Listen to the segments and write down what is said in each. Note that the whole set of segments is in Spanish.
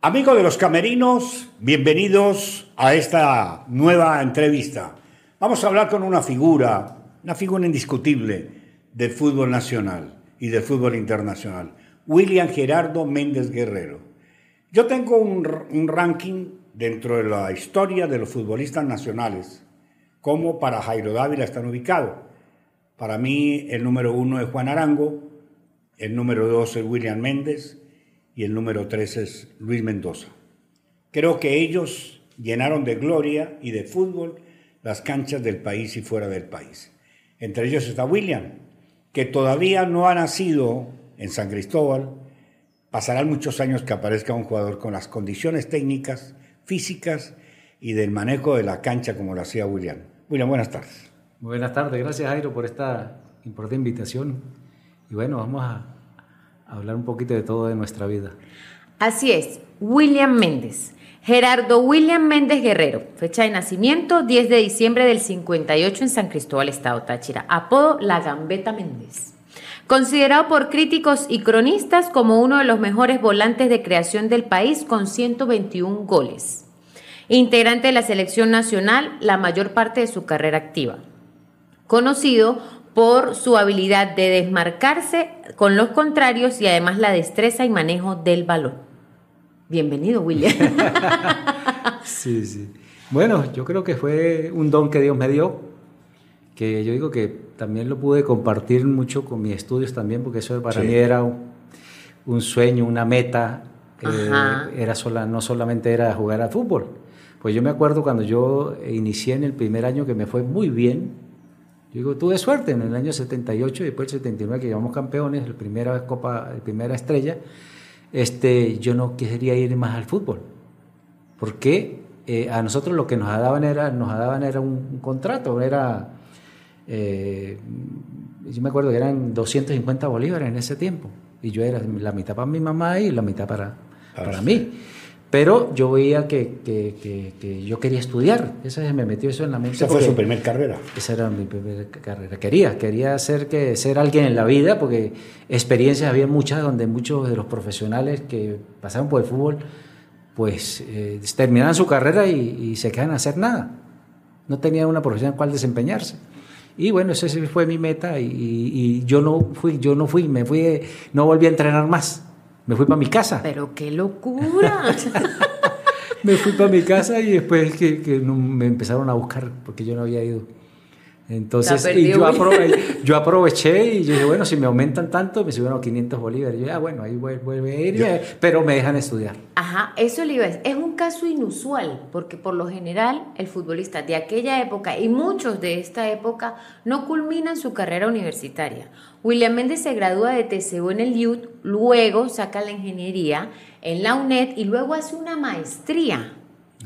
Amigos de los camerinos, bienvenidos a esta nueva entrevista. Vamos a hablar con una figura, una figura indiscutible del fútbol nacional y del fútbol internacional, William Gerardo Méndez Guerrero. Yo tengo un, ranking dentro de la historia de los futbolistas nacionales, como para Jairo Dávila están ubicados. Para mí el número uno es Juan Arango, el número dos es William Méndez, y el número 3 es Luis Mendoza. Creo que ellos llenaron de gloria y de fútbol las canchas del país y fuera del país. Entre ellos está William, que todavía no ha nacido en San Cristóbal. Pasarán muchos años que aparezca un jugador con las condiciones técnicas, físicas y del manejo de la cancha como lo hacía William. William, buenas tardes. Buenas tardes, gracias Jairo por esta importante invitación. Y bueno, vamos a hablar un poquito de todo de nuestra vida. Así es, William Méndez. Gerardo William Méndez Guerrero, fecha de nacimiento 10 de diciembre del 58 en San Cristóbal, Estado Táchira, apodo La Gambeta Méndez. Considerado por críticos y cronistas como uno de los mejores volantes de creación del país con 121 goles. Integrante de la selección nacional la mayor parte de su carrera activa. Conocido por su habilidad de desmarcarse con los contrarios y además la destreza y manejo del balón. Bienvenido, William. sí, sí. Bueno, yo creo que fue un don que Dios me dio, que yo digo que también lo pude compartir mucho con mis estudios también, porque eso para mí era un, sueño, una meta, era sola, no solamente era jugar al fútbol. Pues yo me acuerdo cuando yo inicié en el primer año que me fue muy bien, yo digo, tuve suerte en el año 78 y después el 79 que llevamos campeones, la primera copa, la primera estrella, este, yo no quería ir más al fútbol. Porque eh, a nosotros lo que nos daban era, nos daban era un, contrato, era, eh, yo me acuerdo que eran 250 bolívares en ese tiempo. Y yo era la mitad para mi mamá y la mitad para, para mí. Pero yo veía que, que, que, yo quería estudiar, eso me metió eso en la mente. Esa fue su primera carrera. Esa era mi primera carrera. Quería, quería ser, que, ser alguien en la vida, porque experiencias había muchas donde muchos de los profesionales que pasaron por el fútbol, pues eh, terminaban su carrera y, se quedan a hacer nada. No tenían una profesión en cual desempeñarse. Y bueno, esa fue mi meta y, y, yo no fui, yo no fui, me fui, no volví a entrenar más me fui para mi casa. Pero qué locura. me fui para mi casa y después que, que me empezaron a buscar porque yo no había ido. Entonces, y yo, yo, aproveché y yo dije, bueno, si me aumentan tanto, me subieron 500 bolívares. yo, ah, bueno, ahí vuelve a ir, pero me dejan estudiar. Ajá, eso le iba a decir. Es un caso inusual, porque por lo general el futbolista de aquella época y muchos de esta época no culminan su carrera universitaria. William Méndez se gradúa de TCU en el IUT, luego saca la ingeniería en la UNED y luego hace una maestría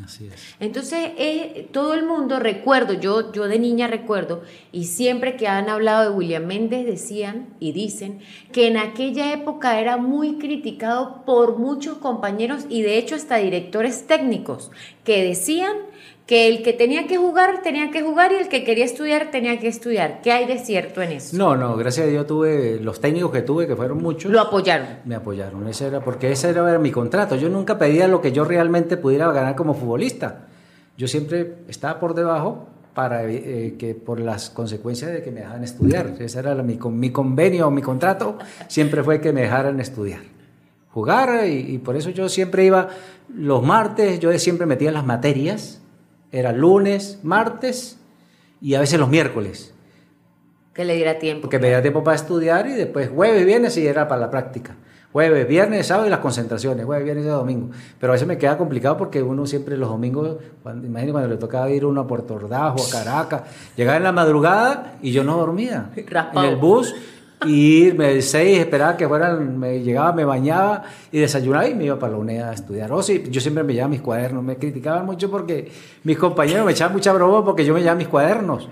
Así es. Entonces, eh, todo el mundo, recuerdo, yo, yo de niña recuerdo, y siempre que han hablado de William Méndez decían y dicen que en aquella época era muy criticado por muchos compañeros y de hecho hasta directores técnicos que decían que el que tenía que jugar tenía que jugar y el que quería estudiar tenía que estudiar. ¿Qué hay de cierto en eso? No, no, gracias a Dios tuve los técnicos que tuve, que fueron muchos. Lo apoyaron. Me apoyaron, ese era porque ese era, mi contrato. Yo nunca pedía lo que yo realmente pudiera ganar como futbolista. Yo siempre estaba por debajo para eh, que por las consecuencias de que me dejaran estudiar. Ese era mi, mi convenio, mi contrato, siempre fue que me dejaran estudiar jugar y, y, por eso yo siempre iba los martes, yo siempre metía las materias era lunes, martes y a veces los miércoles. Que le diera tiempo. Porque me diera tiempo para estudiar y después jueves, viernes y era para la práctica. Jueves, viernes, sábado y las concentraciones, jueves, viernes y domingo. Pero a veces me queda complicado porque uno siempre los domingos, cuando, imagínate cuando le tocaba ir uno a Puerto Ordaz o a Caracas, llegaba en la madrugada y yo no dormía. En el bus y irme seis, esperaba que fueran, me llegaba, me bañaba y desayunaba y me iba para la UNED a estudiar. O sí, yo siempre me llevaba mis cuadernos, me criticaban mucho porque mis compañeros me echaban mucha broma porque yo me llevaba mis cuadernos.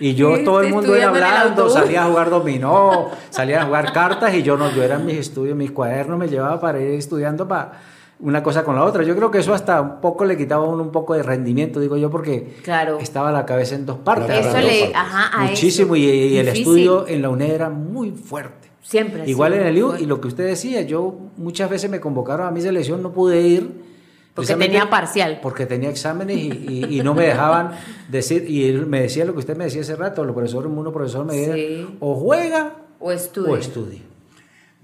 Y yo, todo el mundo iba hablando, salía a jugar dominó, salía a jugar cartas y yo no, yo era mis estudios, mis cuadernos me llevaba para ir estudiando para una cosa con la otra. Yo creo que eso hasta un poco le quitaba a uno un poco de rendimiento, digo yo, porque estaba la cabeza en dos partes. Eso le, ajá, Muchísimo, y, el estudio en la UNED era muy fuerte. Siempre. Igual en el IU, y lo que usted decía, yo muchas veces me convocaron a mi selección, no pude ir. Porque tenía parcial. Porque tenía exámenes y, no me dejaban decir, y me decía lo que usted me decía hace rato, los profesores, uno profesor me decía, o juega o estudia. O estudia.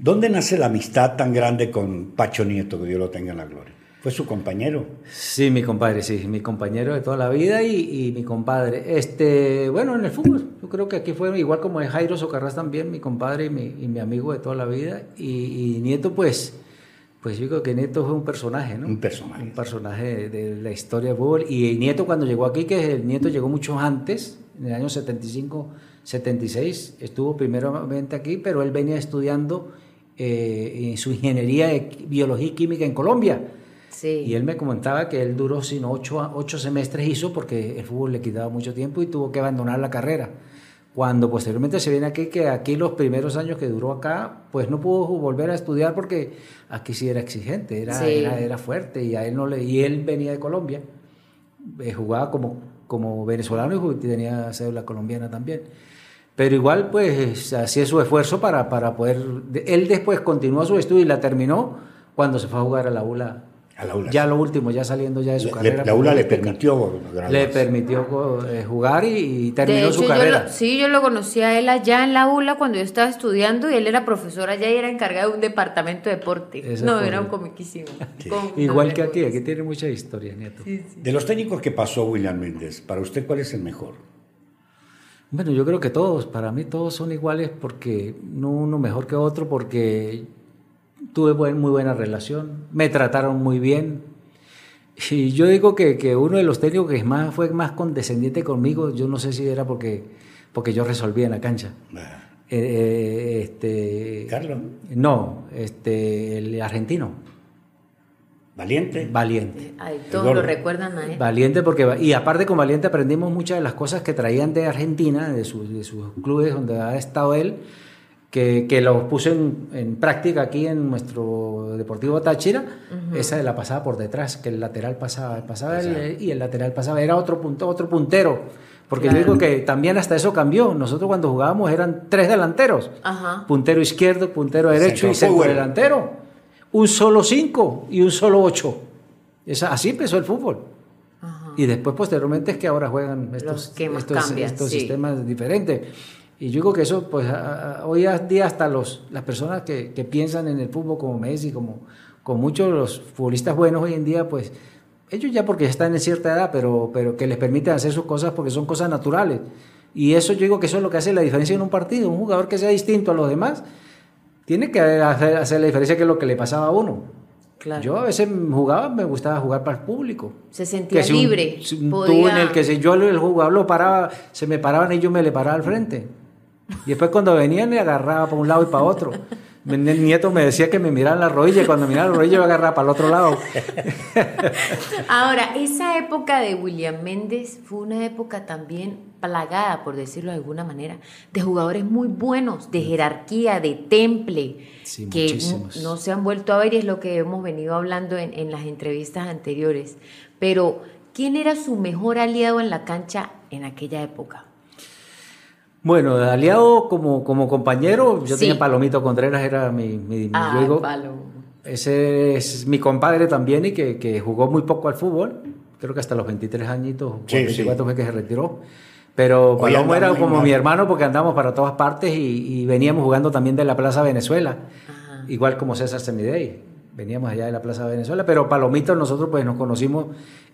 ¿Dónde nace la amistad tan grande con Pacho Nieto, que Dios lo tenga en la gloria? ¿Fue su compañero? Sí, mi compadre, sí, mi compañero de toda la vida y, mi compadre. Este, bueno, en el fútbol, yo creo que aquí fue igual como es Jairo Socarrás también, mi compadre y mi, amigo de toda la vida. Y, Nieto, pues, pues yo creo que Nieto fue un personaje, ¿no? Un personaje. Un personaje de la historia del fútbol. Y Nieto cuando llegó aquí, que el Nieto llegó mucho antes, en el año 75, 76, estuvo primeramente aquí, pero él venía estudiando eh, su ingeniería de biología y química en Colombia. Y él me comentaba que él duró sin ocho, ocho semestres hizo porque el fútbol le quitaba mucho tiempo y tuvo que abandonar la carrera. Cuando posteriormente se viene aquí, que aquí los primeros años que duró acá, pues no pudo volver a estudiar porque aquí sí era exigente, era, era, fuerte y a él no le, y él venía de Colombia, eh, jugaba como, como venezolano y tenía cédula colombiana también. Pero igual, pues hacía su esfuerzo para, para poder. Él después continuó su estudio y la terminó cuando se fue a jugar a la ULA ya lo último, ya saliendo ya de su carrera. La ULA le permitió Le permitió eh, jugar y, terminó su carrera. sí, yo lo conocí a él allá en la ULA cuando yo estaba estudiando y él era profesor allá y era encargado de un departamento de deporte. no, era un comiquísimo. Igual que aquí, aquí tiene mucha historia, Nieto. de los técnicos que pasó William Méndez, ¿para usted cuál es el mejor? Bueno, yo creo que todos, para mí todos son iguales porque no uno mejor que otro, porque tuve muy buena relación, me trataron muy bien. Y yo digo que, uno de los técnicos que más, fue más condescendiente conmigo, yo no sé si era porque, porque yo resolvía en la cancha. Eh, eh, este, Carlos. No, este, el argentino. Valiente. Valiente. todos lo recuerdan a él. Valiente porque, y aparte con Valiente aprendimos muchas de las cosas que traían de Argentina, de, de sus clubes donde ha estado él que, que lo puse en, práctica aquí en nuestro Deportivo Táchira, esa de la pasada por detrás, que el lateral pasaba, pasaba y el lateral pasaba, era otro, punto, otro puntero. Porque yo digo que también hasta eso cambió. Nosotros cuando jugábamos eran tres delanteros. Puntero izquierdo, puntero derecho y centro delantero. Un solo cinco y un solo ocho. Esa, así empezó el fútbol. Y después posteriormente es que ahora juegan estos, estos, estos sistemas diferentes. Y yo digo que eso, pues hoy día hasta los, las personas que, que, piensan en el fútbol como Messi, como, como muchos de los futbolistas buenos hoy en día, pues ellos ya porque están en cierta edad, pero, pero que les permiten hacer sus cosas porque son cosas naturales. Y eso yo digo que eso es lo que hace la diferencia en un partido. Un jugador que sea distinto a los demás tiene que hacer, hacer la diferencia que es lo que le pasaba a uno. Claro. Yo a veces jugaba, me gustaba jugar para el público. Se sentía libre. tú en el que si yo el jugador lo paraba, se me paraban y yo me le paraba al frente. Y después cuando venían me agarraba para un lado y para otro. El nieto me decía que me mirara la rodilla y cuando miraba la rodilla me agarraba para el otro lado. Ahora, esa época de William Méndez fue una época también plagada, por decirlo de alguna manera, de jugadores muy buenos, de jerarquía, de temple, que no se han vuelto a ver y es lo que hemos venido hablando en, en las entrevistas anteriores. Pero, ¿quién era su mejor aliado en la cancha en aquella época? Bueno, aliado como, como compañero, yo tenía Palomito Contreras, era mi, mi, ah, Ese es mi compadre también y que, que, jugó muy poco al fútbol, creo que hasta los 23 añitos, sí, 24 fue que se retiró. Pero Palomo era como mi hermano porque andamos para todas partes y, veníamos jugando también de la Plaza Venezuela, igual como César Semidey veníamos allá de la Plaza de Venezuela, pero Palomito nosotros pues nos conocimos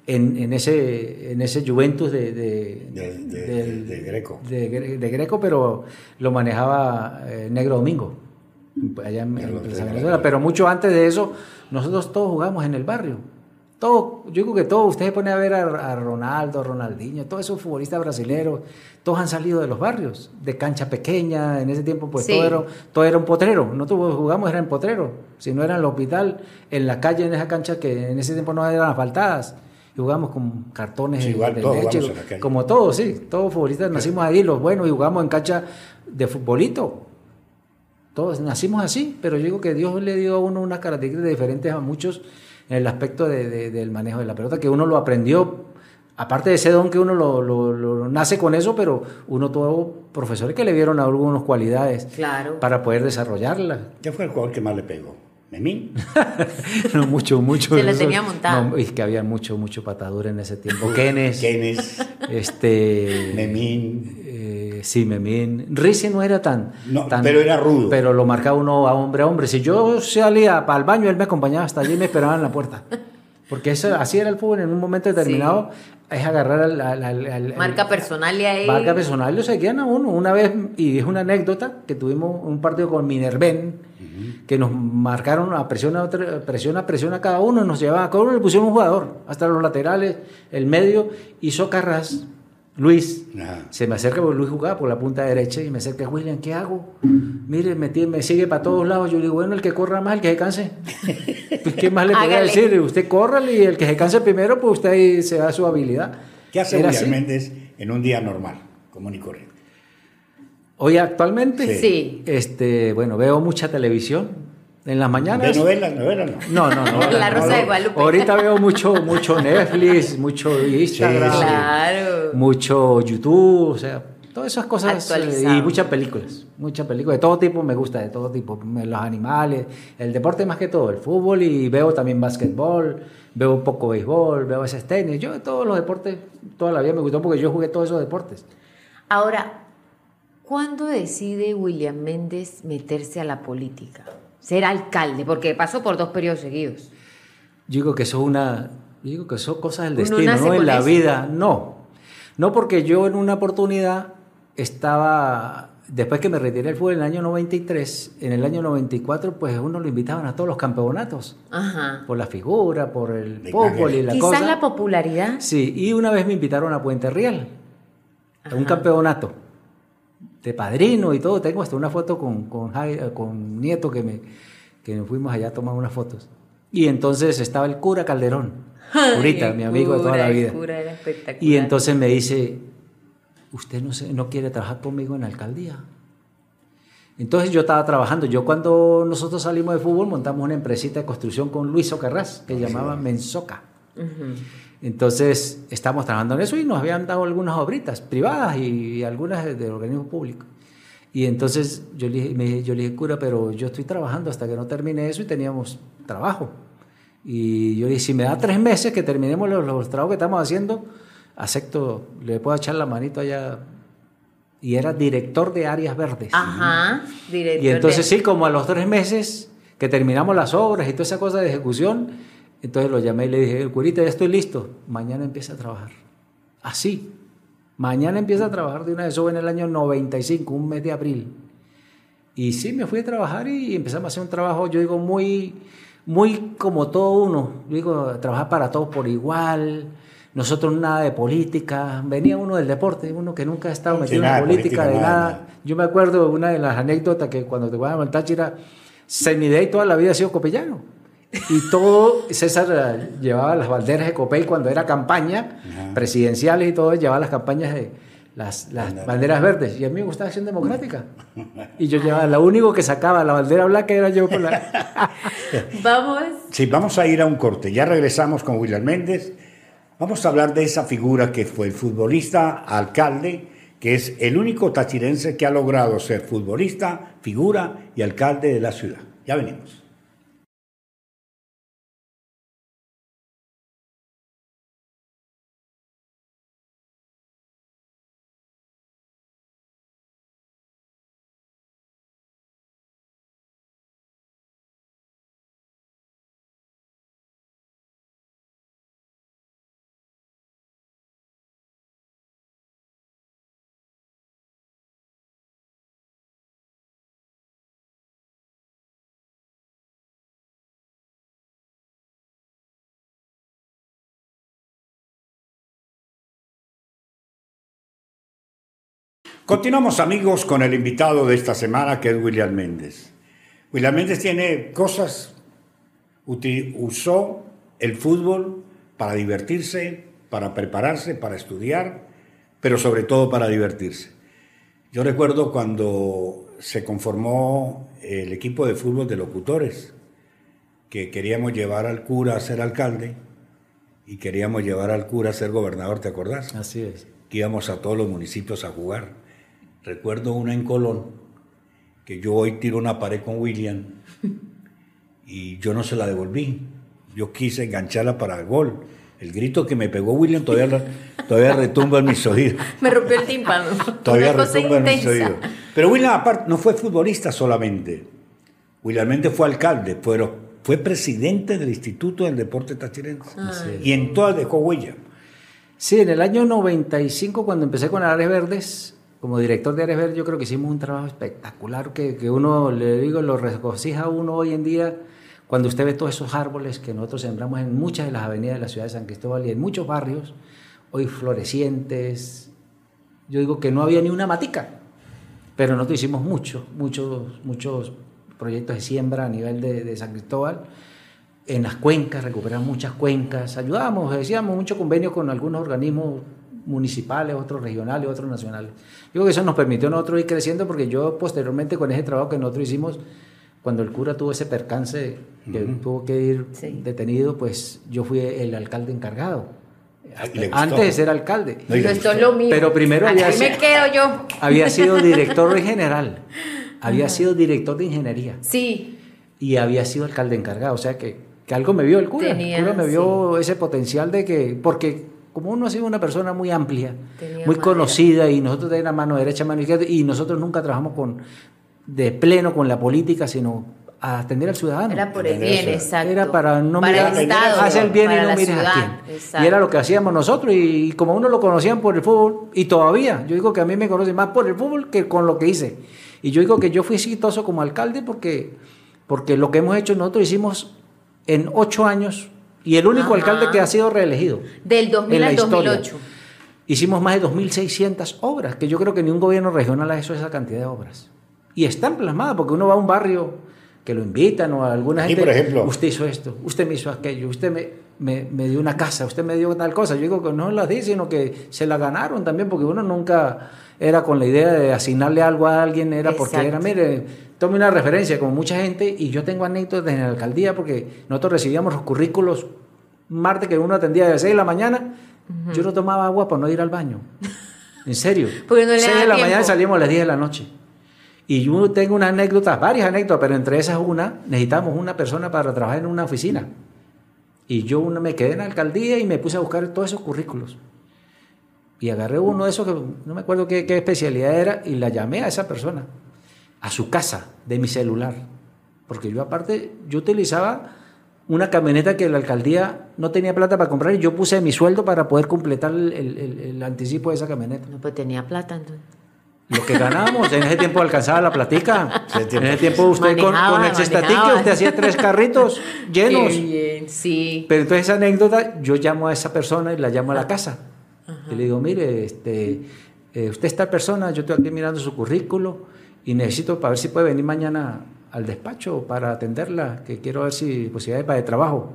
en, en ese, en ese Juventus de, de, de, Greco. De, Greco, pero lo manejaba eh, Negro Domingo, allá en, Venezuela. Pero mucho antes de eso, nosotros todos jugamos en el barrio. Todo, yo creo que todos, ustedes ponen a ver a, Ronaldo, Ronaldinho, todos esos futbolistas brasileños, todos han salido de los barrios, de cancha pequeña, en ese tiempo pues todo, era, todo era un potrero, nosotros jugamos era en potrero, si no era en el hospital, en la calle, en esa cancha que en ese tiempo no eran asfaltadas, y jugamos con cartones de, leche, como todos, sí, todos futbolistas nacimos ahí, los buenos, y jugamos en cancha de futbolito. Todos nacimos así, pero yo digo que Dios le dio a uno unas características diferentes a muchos en el aspecto de, del manejo de la pelota, que uno lo aprendió aparte de ese don que uno lo, lo, nace con eso, pero uno tuvo profesores que le vieron algunas cualidades claro. para poder desarrollarla. ¿Qué fue el jugador que más le pegó? ¿Memín? no, mucho, mucho. Se lo tenía montado. No, es que había mucho, mucho patadura en ese tiempo. Kenes. Kenes. Este... Memín. Sí, Memín. Ricci no era tan, no, tan... pero era rudo. Pero lo marcaba uno a hombre a hombre. Si yo salía para el baño, él me acompañaba hasta allí y me esperaba en la puerta. Porque eso, así era el fútbol en un momento determinado. Es agarrar al, Marca personal y ahí. Marca personal y lo seguían a uno. Una vez, y es una anécdota, que tuvimos un partido con Minerven, que nos marcaron a presión a, presión a presión a cada uno, nos llevaban, a cada uno le pusieron un jugador, hasta los laterales, el medio, hizo Carras Luis, se me acerca porque Luis jugaba por la punta derecha y me acerca, William, ¿qué hago? Mire, me, me sigue para todos lados. Yo le digo, bueno, el que corra más, el que se canse. Pues, ¿Qué más le podría decir? Usted corra y el que se canse primero, pues usted se da su habilidad. ¿Qué hace William Méndez en un día normal, común y corriente? Hoy actualmente, sí. Este, bueno, veo mucha televisión. En las mañanas. ¿De novelas? ¿Novelas no? No, no, no. La Rosa de Guadalupe. Ahorita veo mucho, mucho Netflix, mucho Instagram. claro. Mucho YouTube, o sea, todas esas cosas. Eh, y muchas películas. Muchas películas. De todo tipo me gusta, de todo tipo. Los animales, el deporte más que todo, el fútbol y veo también básquetbol, veo un poco béisbol, veo ese tenis. Yo todos los deportes, toda la vida me gustó porque yo jugué todos esos deportes. Ahora, ¿cuándo decide William Méndez meterse a la política? Ser alcalde? Porque pasó por dos periodos seguidos. Yo digo que eso es una, digo que son cosas del destino, no en la vida, no. No porque yo en una oportunidad estaba, después que me retiré del fútbol en el año 93, en el año 94, pues uno lo invitaban a todos los campeonatos. Ajá. Por la figura, por el fútbol y la Quizás la popularidad. Sí, y una vez me invitaron a Puente Real, a un campeonato de padrino y todo. Tengo hasta una foto con, con, con Nieto que, me, que nos fuimos allá a tomar unas fotos. Y entonces estaba el cura Calderón, curita, mi amigo de toda la vida. Y entonces me dice, usted no, se, no quiere trabajar conmigo en la alcaldía. Entonces yo estaba trabajando. Yo cuando nosotros salimos de fútbol montamos una empresita de construcción con Luis Ocarras, que llamaba Mensoca. Entonces, estamos trabajando en eso y nos habían dado algunas obritas privadas y, algunas de, organismos públicos. Y entonces yo le, me, yo le dije, cura, pero yo estoy trabajando hasta que no termine eso y teníamos trabajo. Y yo le dije, si me da tres meses que terminemos los, los trabajos que estamos haciendo, acepto, le puedo echar la manito allá. Y era director de áreas verdes. Ajá, director. Y entonces sí, como a los tres meses que terminamos las obras y toda esa cosa de ejecución, entonces lo llamé y le dije, curita, ya estoy listo, mañana empieza a trabajar. Así, mañana empieza a trabajar de una vez, eso en el año 95, un mes de abril. Y sí, me fui a trabajar y empezamos a hacer un trabajo, yo digo, muy, muy como todo uno. Yo digo, trabajar para todos por igual. Nosotros nada de política. Venía uno del deporte, uno que nunca ha estado metido en política, de nada. Yo me acuerdo de una de las anécdotas que cuando te voy a Táchira, y toda la vida ha sido copellano. Y todo, César eh, llevaba las banderas de Copey cuando era campaña, presidenciales y todo, llevaba las campañas de las, las banderas verdes. Y a mí me gustaba Acción Democrática. Y yo llevaba, lo único que sacaba la bandera blanca era yo por la... vamos. Sí, vamos a ir a un corte. Ya regresamos con William Méndez. Vamos a hablar de esa figura que fue el futbolista, alcalde, que es el único tachirense que ha logrado ser futbolista, figura y alcalde de la ciudad. Ya venimos. Continuamos amigos con el invitado de esta semana que es William Méndez. William Méndez tiene cosas, usó el fútbol para divertirse, para prepararse, para estudiar, pero sobre todo para divertirse. Yo recuerdo cuando se conformó el equipo de fútbol de locutores, que queríamos llevar al cura a ser alcalde, y queríamos llevar al cura a ser gobernador, ¿te acordás? Así es. Que íbamos a todos los municipios a jugar. Recuerdo una en Colón, que yo hoy tiro una pared con William y yo no se la devolví. Yo quise engancharla para el gol. El grito que me pegó William todavía, todavía retumba en mis oídos. Me rompió el tímpano. Todavía retumba en mis oídos. Pero William, aparte, no fue futbolista solamente. William Méndez fue alcalde, pero fue presidente del Instituto del Deporte Tachirense. Y en todas dejó huella. Sí, en el año 95, cuando empecé con Ares Verdes, como director de Ares Verdes, yo creo que hicimos un trabajo espectacular que, que uno, le digo, lo regocija a uno hoy en día cuando usted ve todos esos árboles que nosotros sembramos en muchas de las avenidas de la ciudad de San Cristóbal y en muchos barrios, hoy florecientes, yo digo que no había ni una matica, pero nosotros hicimos muchos, muchos, muchos proyectos de siembra a nivel de, San Cristóbal. En las cuencas, recuperamos muchas cuencas, ayudamos, decíamos mucho convenio con algunos organismos municipales, otros regionales, otros nacionales. Yo creo que eso nos permitió a nosotros ir creciendo porque yo posteriormente con ese trabajo que nosotros hicimos, cuando el cura tuvo ese percance que tuvo que ir detenido, pues yo fui el alcalde encargado. Antes de ser alcalde. esto es lo mío. Pero primero había, me quedo yo. había sido director general, había sido director de ingeniería. Sí. Y había sido alcalde encargado. O sea que, que algo me vio el cura. el cura me vio ese potencial de que. Porque como uno ha sido una persona muy amplia, muy conocida, y nosotros tenemos mano derecha, mano izquierda, y nosotros nunca trabajamos con de pleno con la política, sino a atender al ciudadano. Era por el bien, exacto. Era para no mirar, hacer el bien y no mirar a quién. Y era lo que hacíamos nosotros y, como uno lo conocían por el fútbol y todavía, yo digo que a mí me conocen más por el fútbol que con lo que hice. Y yo digo que yo fui exitoso como alcalde porque, porque lo que hemos hecho nosotros hicimos en ocho años y el único alcalde que ha sido reelegido. Del 2000 al 2008. Hicimos más de 2.600 obras, que yo creo que ni un gobierno regional ha hecho esa cantidad de obras. Y están plasmadas, porque uno va a un barrio que lo invitan o a alguna gente. por ejemplo. Usted hizo esto, usted me hizo aquello, usted me, me, dio una casa, usted me dio tal cosa. Yo digo que no las di, sino que se la ganaron también, porque uno nunca era con la idea de asignarle algo a alguien, era porque era, mire, tome una referencia, como mucha gente, y yo tengo anécdotas en la alcaldía, porque nosotros recibíamos los currículos martes que uno atendía de 6 de la mañana, yo no tomaba agua para no ir al baño. En serio. Porque no le 6 de la mañana salíamos a las 10 de la noche. Y yo tengo una anécdota, varias anécdotas, pero entre esas una, necesitamos una persona para trabajar en una oficina. Y yo una, me quedé en la alcaldía y me puse a buscar todos esos currículos. Y agarré uno de esos que no me acuerdo qué, qué especialidad era y la llamé a esa persona, a su casa, de mi celular. Porque yo aparte, yo utilizaba una camioneta que la alcaldía no tenía plata para comprar y yo puse mi sueldo para poder completar el, el, el anticipo de esa camioneta. No, pues tenía plata entonces. Lo que ganamos, en ese tiempo alcanzaba la platica. En ese tiempo usted con, el cestatique usted hacía tres carritos llenos. sí. Pero entonces esa anécdota, yo llamo a esa persona y la llamo a la casa. Y le digo, mire, este, eh, usted esta persona, yo estoy aquí mirando su currículo y necesito para ver si puede venir mañana al despacho para atenderla, que quiero ver si posibilidades para de trabajo.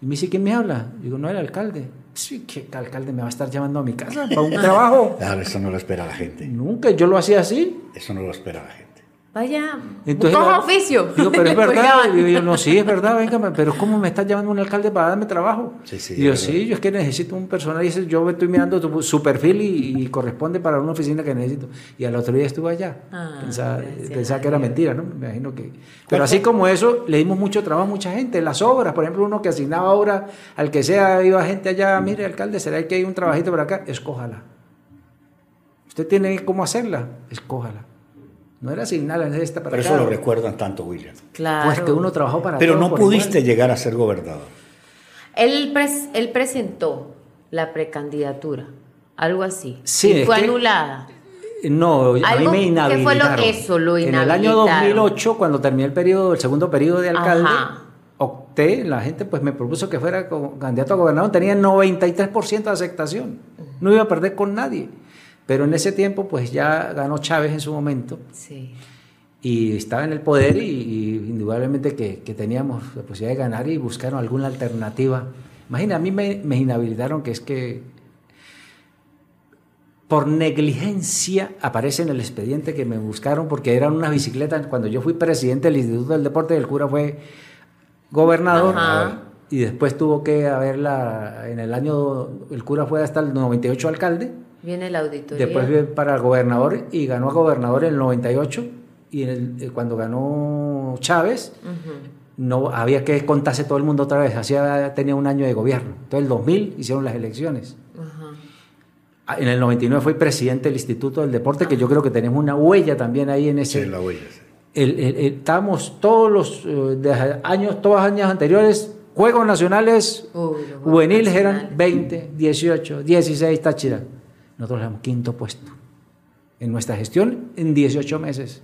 Y me dice, ¿quién me habla? Digo, no, el alcalde. Sí, ¿qué alcalde me va a estar llamando a mi casa para un trabajo? Claro, eso no lo espera la gente. Nunca, yo lo hacía así. Eso no lo espera la gente. Vaya, Entonces, oficio. Digo, pero es verdad. Digo, yo, no, sí, es verdad, venga, pero ¿cómo me está llamando un alcalde para darme trabajo? Sí, sí. Digo, sí, yo es que necesito un personal. Y dice, yo estoy mirando tu, su perfil y, corresponde para una oficina que necesito. Y al otro día estuve allá. Ah, pensaba, que era mentira, ¿no? Me imagino que. Pero así como eso, le dimos mucho trabajo a mucha gente. Las obras, por ejemplo, uno que asignaba obras al que sea, iba gente allá, mire, alcalde, ¿será que hay un trabajito por acá? Escójala. Usted tiene cómo hacerla, escójala. No era asignarla esta para Pero eso lo recuerdan tanto, William. Claro. Pues que uno trabajó para Pero no pudiste llegar a ser gobernador. Él, él presentó la precandidatura, algo así. Sí. fue anulada. No, a mí me inhabilitaron. ¿Qué fue lo, eso? Lo En el año 2008, cuando terminé el periodo, el segundo periodo de alcalde, opté, la gente pues me propuso que fuera candidato a gobernador, tenía 93% de aceptación. No iba a perder con nadie. Pero en ese tiempo, pues ya ganó Chávez en su momento. Sí. Y estaba en el poder y, indudablemente que, teníamos la posibilidad de ganar y buscaron alguna alternativa. Imagina, a mí me, inhabilitaron que es que por negligencia aparece en el expediente que me buscaron porque eran unas bicicletas. Cuando yo fui presidente del Instituto del Deporte del Cura fue gobernador y después tuvo que haberla, en el año, el cura fue hasta el 98 alcalde. Viene el auditoría. Después fue para el gobernador y ganó a gobernador en el 98 y en el- eh, cuando ganó Chávez no había que contarse todo el mundo otra vez, hacía tenía un año de gobierno. Entonces el 2000 hicieron las elecciones. Ajá. Ah, En el 99 fue presidente del Instituto del Deporte, que yo creo que tenemos una huella también ahí en ese. Sí, la huella. sí. el- el- el- estábamos todos los eh, años, todos los años anteriores, Juegos Nacionales Uy, juveniles eran Nacionales. 20, 18, 16 Táchira. Nosotros éramos quinto puesto en nuestra gestión en 18 meses.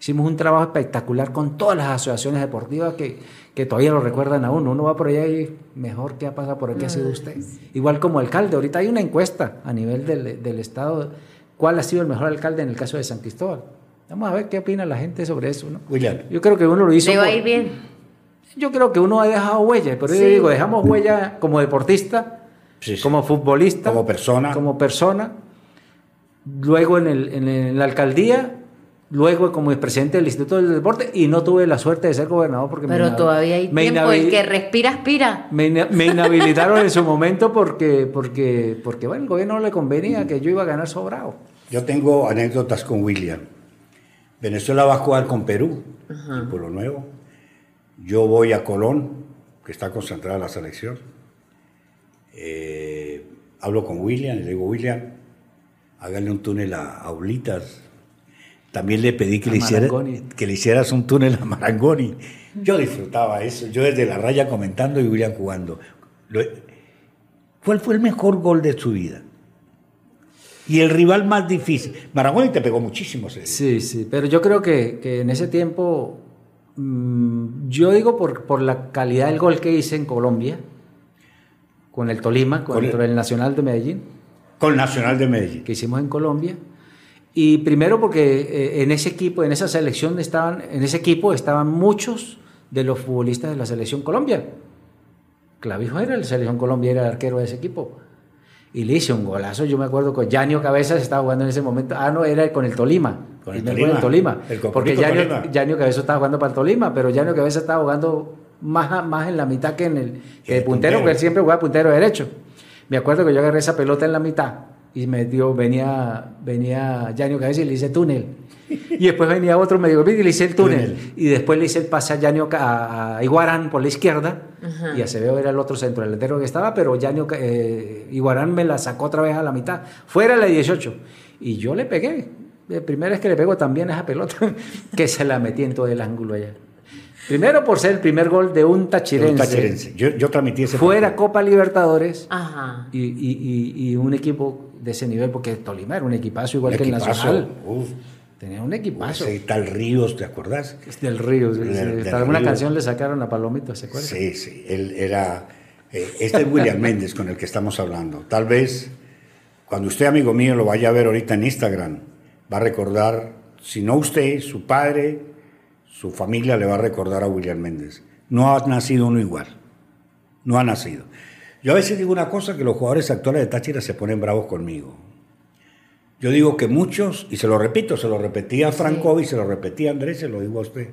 Hicimos un trabajo espectacular con todas las asociaciones deportivas que, que todavía lo recuerdan a uno. Uno va por allá y mejor que ha pasado por aquí ha sido usted. Igual como alcalde. Ahorita hay una encuesta a nivel del, del Estado. ¿Cuál ha sido el mejor alcalde en el caso de San Cristóbal? Vamos a ver qué opina la gente sobre eso. ¿no? William, Yo creo que uno lo hizo. Le va a ir bien. Yo creo que uno ha dejado huella. Pero yo digo, dejamos huella como deportista, Sí, sí. como futbolista, Como persona. como persona, luego en, el- en el- en la alcaldía, luego como presidente del Instituto del Deporte y no tuve la suerte de ser gobernador porque me Pero ina- todavía hay me tiempo. El que respira, aspira. me, me inhabilitaron en su momento porque, porque, porque bueno, el gobierno no le convenía que yo iba a ganar sobrado. yo tengo anécdotas con William. Venezuela va a jugar con Perú, en Pueblo Nuevo. Yo voy a Colón, que está concentrada la selección. Eh, hablo con William le digo, William, hágale un túnel a Aulitas. También le pedí que, A le, hiciera- que le hicieras un túnel a Marangoni. Yo disfrutaba eso, yo desde la raya comentando y William jugando. Lo- ¿Cuál fue el mejor gol de su vida? Y el rival más difícil. Marangoni te pegó muchísimo. ese. Sí, sí, pero yo creo que, que en ese tiempo, mm, yo digo por, por la calidad del gol que hice en Colombia, con el Tolima, Con el- contra el Nacional de Medellín, Con Nacional de Medellín. que hicimos en Colombia. Y primero porque eh, en ese equipo, en esa selección estaban, en ese equipo estaban muchos de los futbolistas de la selección Colombia. Clavijo era la selección Colombia, era el arquero de ese equipo. Y le hice un golazo, yo me acuerdo con Yanio Cabezas estaba jugando en ese momento. Ah, no, era con el Tolima. Con el Tolima. Tolima. El porque Cocorico Yanio, Tolima. Yanio Cabezas estaba jugando para el Tolima, pero Yanio Cabezas estaba jugando más, a- más en la mitad que en el que el puntero, puntero. porque él siempre jugaba puntero derecho. Me acuerdo que yo agarré esa pelota en la mitad y me dio, venía, venía Yanio Cabeza y le hice túnel. Y después venía otro medio y le hice el túnel. Túnel. Y después le hice el pase a, Yanio, Ca- a Iguarán por la izquierda. Y Acevedo era el otro centro delantero que estaba, pero Yanio, eh, Iguarán me la sacó otra vez a la mitad. Fuera la 18. Y yo le pegué. La primera vez que le pego también a esa pelota, que se la metí en todo el ángulo allá. Primero por ser el primer gol de un tachirense. Un tachirense. Yo, yo transmití ese Fuera partido. Copa Libertadores Ajá. y, y- y- y un equipo de ese nivel, porque Tolima era un equipazo igual Un que el. Nacional. Uf, Tenía un equipazo. ese tal Ríos, ¿te acordás? Es del Río. sí, Del- sí. del Hasta alguna canción le sacaron a Palomito, ¿se acuerdan? Sí, sí. Él era. eh, este es William Méndez con el que estamos hablando. Tal vez cuando usted, amigo mío, lo vaya a ver ahorita en Instagram, va a recordar, si no usted, su padre, su familia le va a recordar a William Méndez. No ha nacido uno igual. No ha nacido. Yo a veces digo una cosa que los jugadores actuales de Táchira se ponen bravos conmigo. Yo digo que muchos, y se lo repito, se lo repetía a Franco y se lo repetía a Andrés, se lo digo a usted.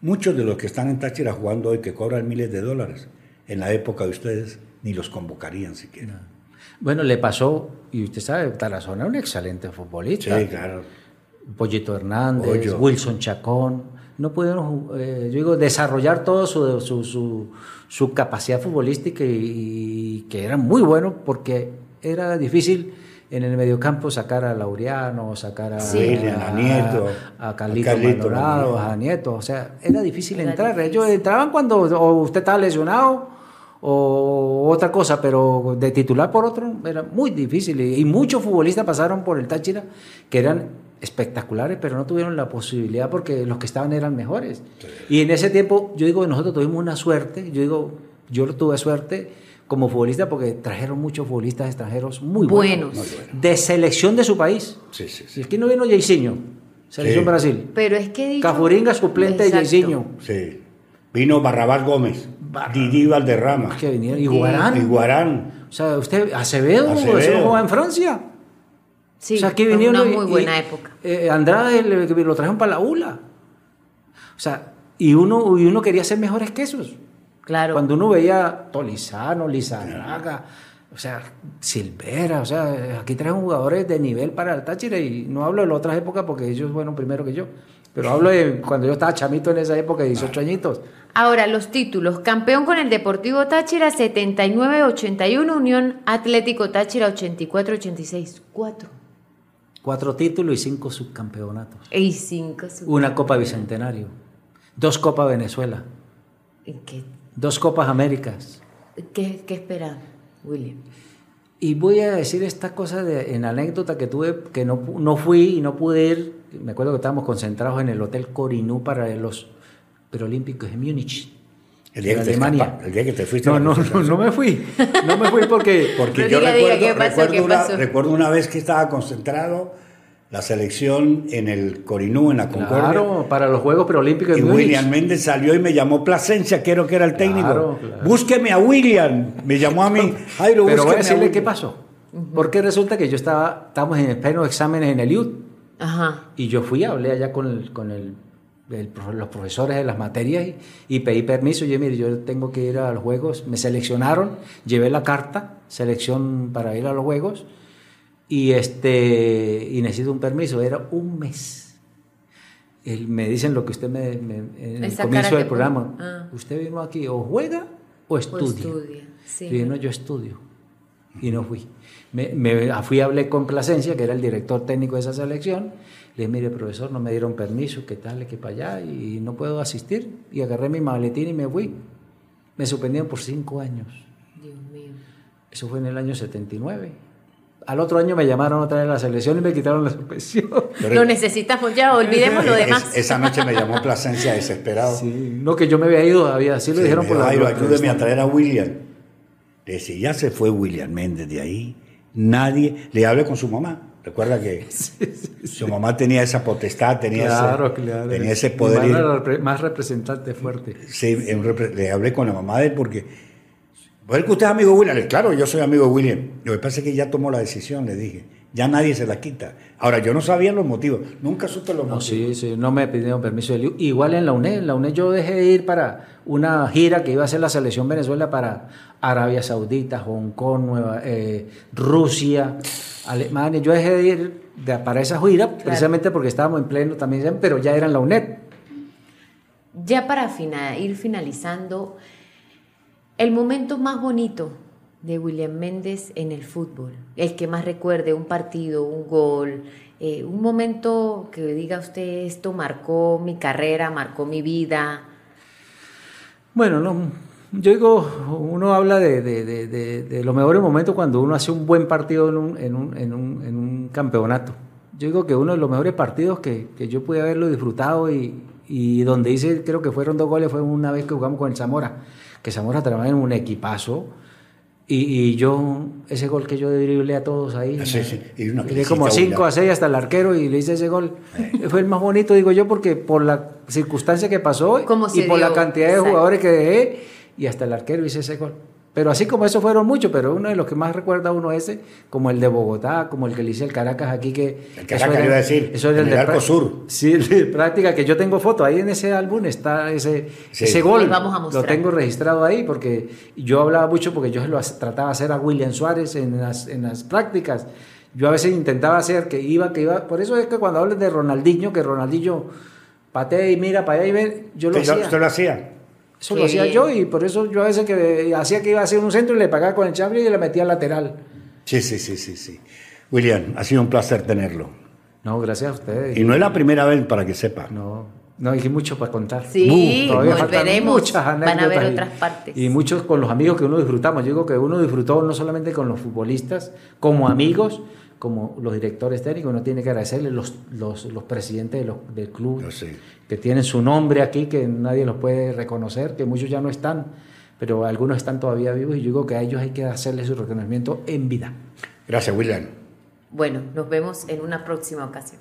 Muchos de los que están en Táchira jugando hoy, que cobran miles de dólares, en la época de ustedes ni los convocarían siquiera. Bueno, le pasó, y usted sabe, Tarazona era un excelente futbolista. Sí, claro. Pollito Hernández. Wilson Chacón. No pudieron, eh, yo digo, desarrollar todo su, su, su- su capacidad futbolística y, y que eran muy buenos porque era difícil en el mediocampo sacar a Laureano, sacar a, Sí. William, a Nieto, a Carlito, a Carlito Malorado, a Nieto. O sea, era difícil Era entrar. difícil. Ellos entraban cuando o usted estaba lesionado o otra cosa, pero de titular por otro era muy difícil. Y, y muchos futbolistas pasaron por el Táchira que eran espectaculares, pero no tuvieron la posibilidad porque los que estaban eran mejores. Y en ese tiempo, yo digo, nosotros tuvimos una suerte, yo digo, yo tuve suerte como futbolista porque trajeron muchos futbolistas extranjeros muy buenos, Buenos. Muy bueno. de selección de su país. Sí, sí, Si sí. es que no vino Jairzinho, selección Sí. Brasil. Pero es que. dicho- Cafuringa suplente de. Jairzinho. Sí. Vino Barrabás Gómez, Didi Valderrama, Que vinieron, y Guarán. Iguarán. O sea, usted, Acevedo, Acevedo. eso jugaba en Francia. Sí, o sea, aquí fue vinieron una muy y, buena época. eh, Andrade le- lo trajeron para la ULA. O sea, y uno, y uno quería ser mejores que esos. Claro. Cuando uno veía Tolizano, Lizarraga, o sea, Silvera, o sea, aquí traen jugadores de nivel para el Táchira y no hablo de las otras épocas porque ellos fueron primero que yo, pero hablo de cuando yo estaba chamito en esa época, de 18 añitos. Ahora, los títulos. Campeón con el Deportivo Táchira 79-81, Unión Atlético Táchira 84-86. Cuatro. Cuatro títulos y cinco subcampeonatos. Y cinco subcampeonatos. Una Copa Bicentenario. Dos Copas Venezuela. ¿Y qué, Dos Copas Américas. qué, qué espera, William? Y voy a decir esta cosa de, en anécdota que tuve, que no, no fui y no pude ir. Me acuerdo que estábamos concentrados en el Hotel Corinú para los Preolímpicos de Múnich. El día, de que te Alemania. escapa- el día que te fuiste. No, a la no, no, no me fui. No me fui porque... Porque No yo diga, diga, recuerdo, ¿qué pasó? recuerdo, ¿Qué una, recuerdo una vez que estaba concentrado la selección en el Corinú, en la Concordia. Claro, para los Juegos Preolímpicos Y Múnich. William Méndez salió y me llamó Plasencia, creo que era el técnico. Claro, claro. Búsqueme a William. Me llamó a mí. Jairo, Pero voy a decirle William. qué pasó. Porque resulta que yo estaba, estábamos en plenos exámenes en el IUT Ajá. y yo fui, hablé allá con, el- con el- el los profesores de las materias y, y pedí permiso. Yo, mire, yo tengo que ir a los juegos. Me seleccionaron, llevé la carta, selección para ir a los juegos y, este, y necesito un permiso. Era un mes. El- me dicen lo que usted me, me- en el comienzo del programa. Ah. Usted vino aquí o juega o O estudia. estudia. Sí. Yo dije, no, yo estudio. Y no fui. Me, me- fui hablé con Plasencia, que era el director técnico de esa selección. Le dije, mire, profesor, no me dieron permiso, que tal, que para allá, y no puedo asistir. Y agarré mi maletín y me fui. Me suspendieron por cinco años. Dios mío. Eso fue en el año 79. Al otro año me llamaron otra vez a la selección y me quitaron la suspensión. Pero- Lo necesitamos ya, olvidemos lo Es- demás. esa noche me llamó Plasencia desesperado. Sí, no que yo me había ido, había, así lo Sí, dijeron por la la- ayúdeme a traer a William. Le decía, ya se fue William Méndez de ahí. Nadie. Le hablé con su mamá. Recuerda que su mamá tenía esa potestad, tenía, Claro, ese, claro. tenía ese Mi poder. mamá era repre- más representante fuerte. Sí, le hablé con la mamá de él porque. ¿Pues que usted es amigo de William? Claro, yo soy amigo de William. Lo que pasa es que ya tomó la decisión, le dije. Ya nadie se la quita. Ahora, yo no sabía los motivos. Nunca supe los No, motivos. sí, sí, no me pidieron permiso. del IU. Igual en la UNED, en la UNED yo dejé de ir para una gira que iba a hacer la selección Venezuela para Arabia Saudita, Hong Kong, Nueva, eh, Rusia, Alemania. Yo dejé de ir de- para esa gira precisamente porque estábamos en pleno también, pero ya era en la UNED. Ya para ir finalizando, el momento más bonito de William Méndez en el fútbol, el que más recuerde, un partido, un gol, eh, un momento que diga usted, esto marcó mi carrera, marcó mi vida. Bueno, no, yo digo, uno habla de, de- de- de- los mejores momentos cuando uno hace un buen partido en un, campeonato. Yo digo que uno de los mejores partidos que, yo pude haberlo disfrutado y, y donde hice, creo que fueron dos goles, fue una vez que jugamos con el Zamora, que Zamora trabajaba en un equipazo. Y, y yo, ese gol que yo driblé a todos ahí, Sí, sí, y una Tiré como clicita 5 una. a 6 hasta el arquero y le hice ese gol. Fue el más bonito, digo yo, porque por la circunstancia que pasó y por la cantidad de exacto. jugadores que dejé y hasta el arquero hice ese gol. Pero así como eso fueron muchos, pero uno de los que más recuerda uno ese, como el de Bogotá, como el que le hice el Caracas aquí, que... El eso Caracas, iba a decir, eso era el de arco sur. Sí, el de práctica, que yo tengo foto, ahí en ese álbum está ese, Sí. ese gol. Les vamos a Lo tengo registrado ahí porque yo hablaba mucho porque yo se lo trataba de hacer a William Suárez en las, en las prácticas. Yo a veces intentaba hacer que iba, que iba. Por eso es que cuando hablas de Ronaldinho, que Ronaldinho patea y mira para allá y ve, yo lo ¿Usted, hacía. usted lo hacía? Eso Qué lo hacía bien. yo y por eso yo a veces que hacía que iba a hacer un centro y le pagaba con el chambre y le metía al lateral. Sí, sí, sí, sí, sí. William, ha sido un placer tenerlo. No, gracias a ustedes. Y no es la primera vez para que sepa. No, no hay mucho para contar. Sí, volveremos. muchas Van a ver anécdotas y- otras partes. Y muchos con los amigos que uno disfrutamos. Yo digo que uno disfrutó no solamente con los futbolistas, como amigos, como los directores técnicos. Uno tiene que agradecerle los, los, los presidentes de los- del club que tienen su nombre aquí, que nadie los puede reconocer, que muchos ya no están, pero algunos están todavía vivos. Y yo digo que a ellos hay que hacerles su reconocimiento en vida. Gracias, William. Bueno, nos vemos en una próxima ocasión.